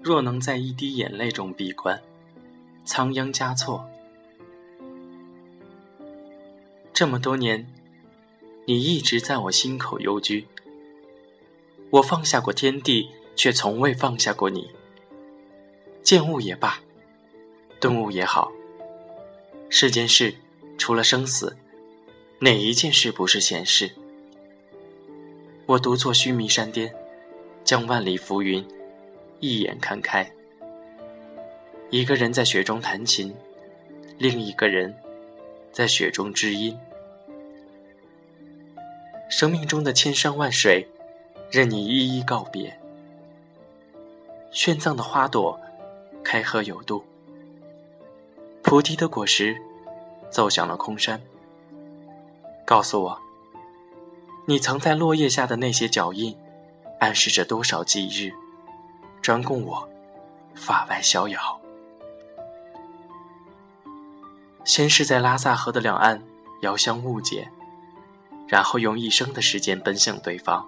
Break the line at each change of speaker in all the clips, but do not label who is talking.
若能在一滴眼泪中闭关，仓央嘉措。这么多年，你一直在我心口幽居。我放下过天地，却从未放下过你。见物也罢，顿悟也好，世间事除了生死，哪一件事不是闲事？我独坐须弥山巅，将万里浮云一眼看开。一个人在雪中弹琴，另一个人在雪中知音。生命中的千山万水，任你一一告别。玄奘的花朵。开合有度，菩提的果实奏响了空山。告诉我，你曾在落叶下的那些脚印，暗示着多少忌日，专供我法外逍遥。先是在拉萨河的两岸遥相误解，然后用一生的时间奔向对方。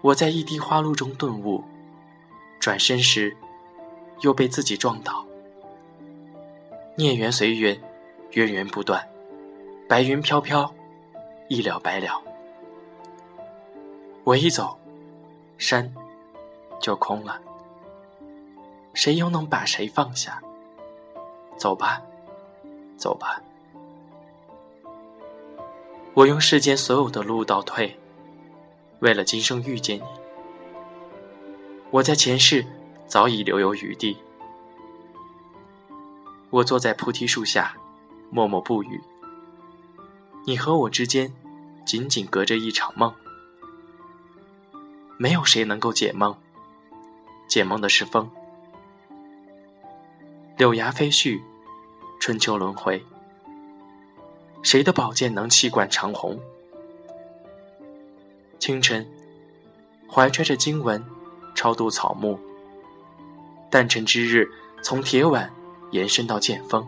我在一滴花露中顿悟，转身时。又被自己撞倒，孽缘随缘，源源不断，白云飘飘，一了百了。我一走，山就空了。谁又能把谁放下？走吧，走吧。我用世间所有的路倒退，为了今生遇见你。我在前世。早已留有余地。我坐在菩提树下，默默不语。你和我之间，仅仅隔着一场梦。没有谁能够解梦，解梦的是风。柳芽飞絮，春秋轮回。谁的宝剑能气贯长虹？清晨，怀揣着经文，超度草木。诞辰之日，从铁腕延伸到剑锋，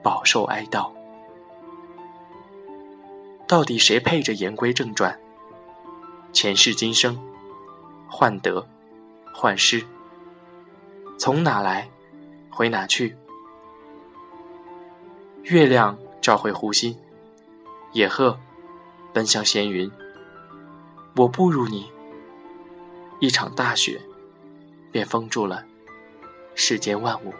饱受哀悼。到底谁配着言归正传？前世今生，患得，患失，从哪来，回哪去？月亮照回湖心，野鹤奔向闲云。我不如你，一场大雪，便封住了。世间万物。